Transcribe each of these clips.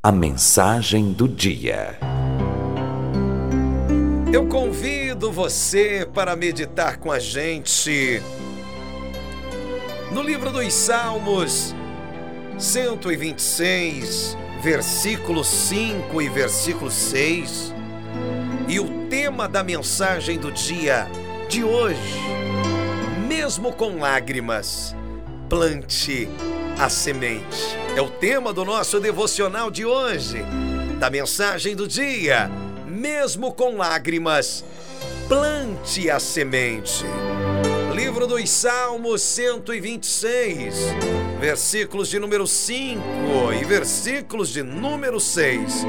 A mensagem do dia. Eu convido você para meditar com a gente no livro dos Salmos, 126, versículo 5 e versículo 6. E o tema da mensagem do dia de hoje, mesmo com lágrimas, plante a semente. É o tema do nosso devocional de hoje, da mensagem do dia. Mesmo com lágrimas, plante a semente. Livro dos Salmos 126, versículos de número 5 e versículos de número 6.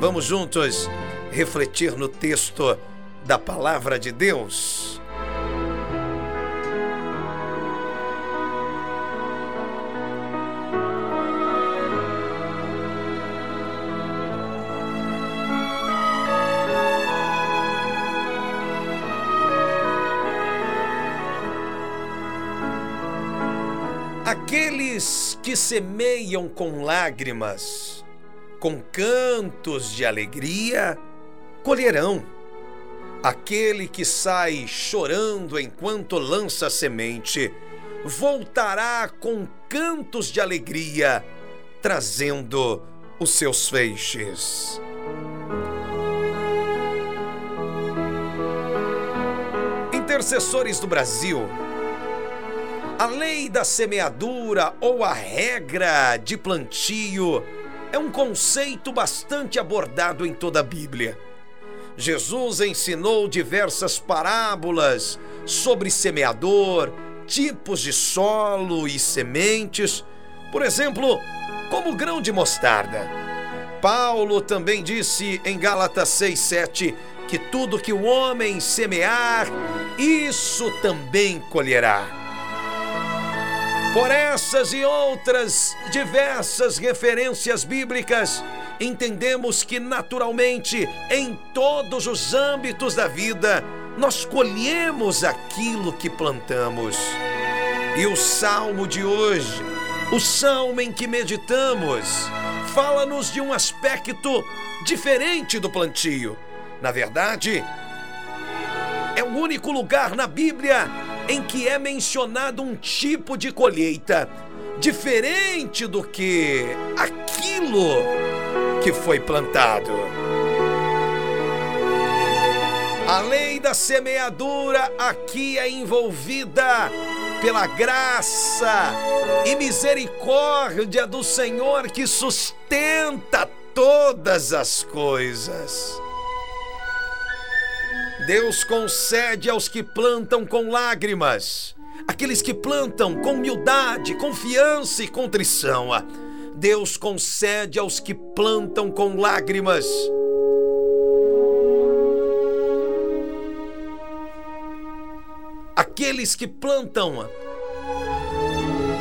Vamos juntos refletir no texto da palavra de Deus. Aqueles que semeiam com lágrimas, com cantos de alegria, colherão. Aquele que sai chorando enquanto lança semente, voltará com cantos de alegria, trazendo os seus feixes. Intercessores do Brasil, a lei da semeadura ou a regra de plantio é um conceito bastante abordado em toda a Bíblia. Jesus ensinou diversas parábolas sobre semeador, tipos de solo e sementes, por exemplo, como grão de mostarda. Paulo também disse em Gálatas 6:7 que tudo que o homem semear, isso também colherá. Por essas e outras diversas referências bíblicas, entendemos que naturalmente, em todos os âmbitos da vida, nós colhemos aquilo que plantamos. E o salmo de hoje, o salmo em que meditamos, fala-nos de um aspecto diferente do plantio. Na verdade, é o único lugar na Bíblia em que é mencionado um tipo de colheita diferente do que aquilo que foi plantado. A lei da semeadura aqui é envolvida pela graça e misericórdia do Senhor que sustenta todas as coisas. Deus concede aos que plantam com lágrimas, aqueles que plantam com humildade, confiança e contrição. Deus concede aos que plantam com lágrimas. Aqueles que plantam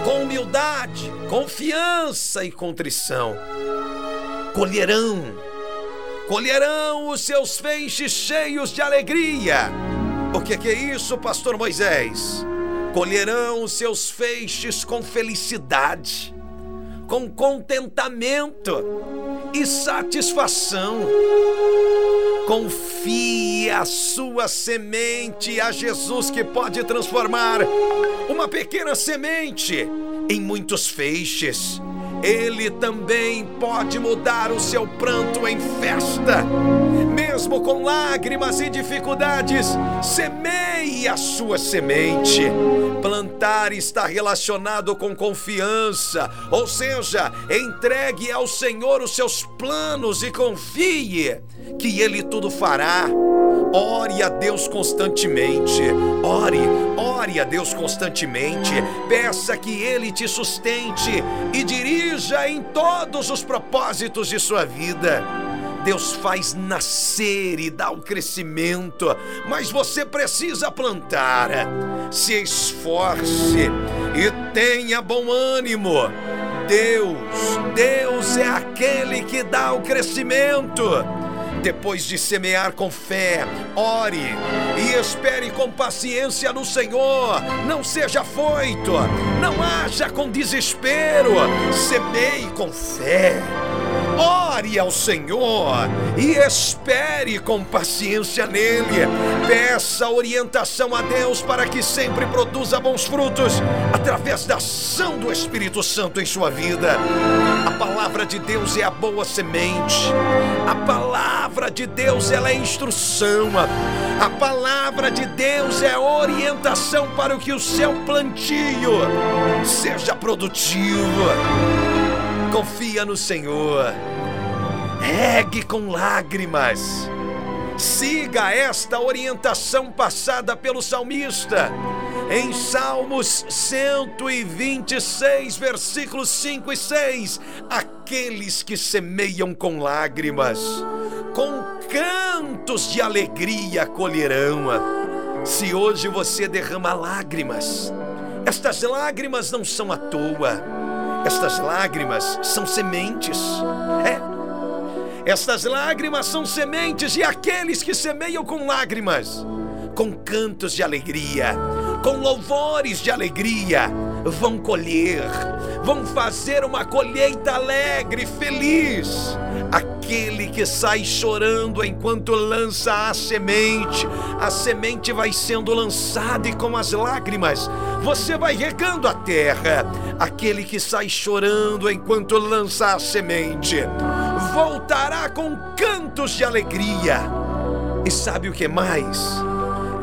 com humildade, confiança e contrição colherão colherão os seus feixes cheios de alegria. O que, que é isso, pastor Moisés? Colherão os seus feixes com felicidade, com contentamento e satisfação. Confie a sua semente a Jesus que pode transformar uma pequena semente em muitos feixes ele também pode mudar o seu pranto em festa. Mesmo com lágrimas e dificuldades, semeie a sua semente. Plantar está relacionado com confiança, ou seja, entregue ao Senhor os seus planos e confie que Ele tudo fará. Ore a Deus constantemente. Ore, ore a Deus constantemente. Peça que Ele te sustente e dirija em todos os propósitos de sua vida. Deus faz nascer e dá o crescimento, mas você precisa plantar. Se esforce e tenha bom ânimo. Deus, Deus é aquele que dá o crescimento. Depois de semear com fé, ore e espere com paciência no Senhor. Não seja foito, não haja com desespero. Semeie com fé. Ore ao Senhor e espere com paciência nele. Peça orientação a Deus para que sempre produza bons frutos através da ação do Espírito Santo em sua vida. A palavra de Deus é a boa semente. A palavra de Deus ela é instrução. A palavra de Deus é orientação para que o seu plantio seja produtivo. Confia no Senhor. Regue com lágrimas. Siga esta orientação passada pelo salmista em Salmos 126, versículos 5 e 6. Aqueles que semeiam com lágrimas, com cantos de alegria colherão. Se hoje você derrama lágrimas, estas lágrimas não são à toa. Estas lágrimas são sementes. É. Estas lágrimas são sementes e aqueles que semeiam com lágrimas, com cantos de alegria, com louvores de alegria, vão colher, vão fazer uma colheita alegre, feliz. Aquele que sai chorando enquanto lança a semente, a semente vai sendo lançada e com as lágrimas você vai regando a terra. Aquele que sai chorando enquanto lança a semente, voltará com cantos de alegria. E sabe o que mais?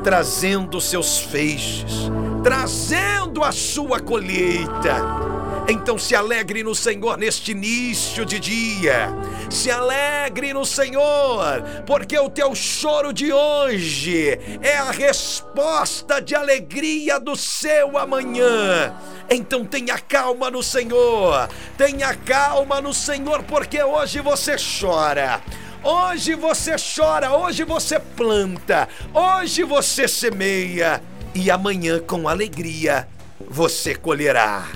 Trazendo seus feixes, trazendo a sua colheita. Então se alegre no Senhor neste início de dia. Se alegre no Senhor, porque o teu choro de hoje é a resposta de alegria do seu amanhã. Então tenha calma no Senhor. Tenha calma no Senhor, porque hoje você chora. Hoje você chora, hoje você planta, hoje você semeia e amanhã com alegria você colherá.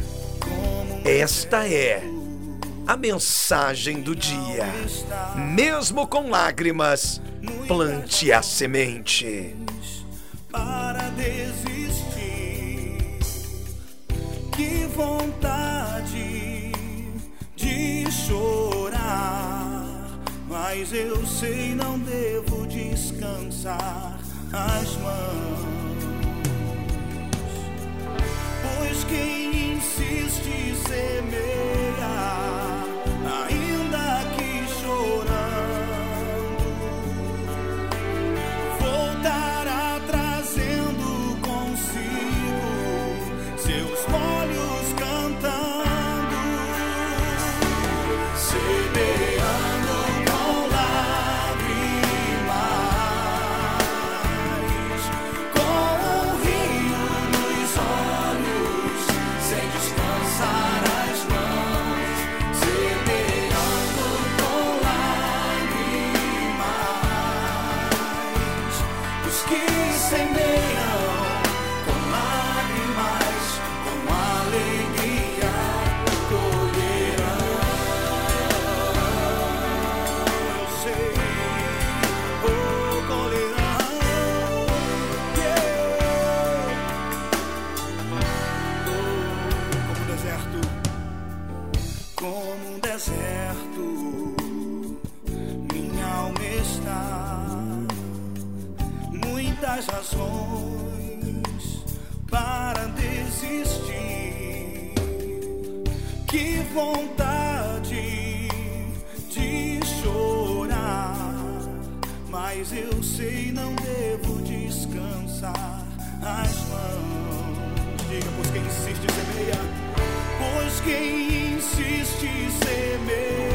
Esta é a mensagem do dia. Mesmo com lágrimas, plante a semente. Para desistir, que vontade de chorar, mas eu sei não devo descansar as mãos, pois quem insiste semeia, vontade de chorar, mas eu sei não devo descansar as mãos. Diga, pois quem insiste semeia, pois quem insiste semeia,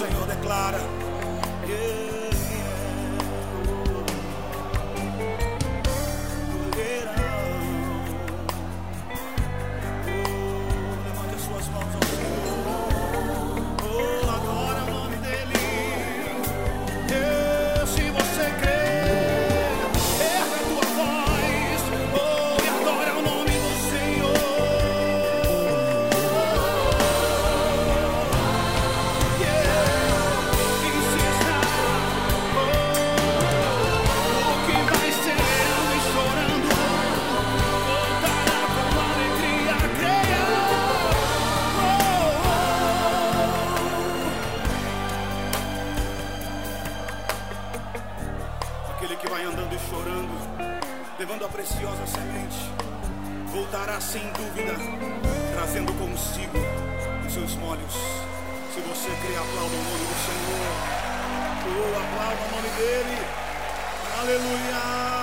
Senhor declara. vai andando e chorando, levando a preciosa semente, voltará sem dúvida, trazendo consigo os seus molhos. Se você crê, aplauda o nome do Senhor. Oh, aplauda o nome dele. Aleluia.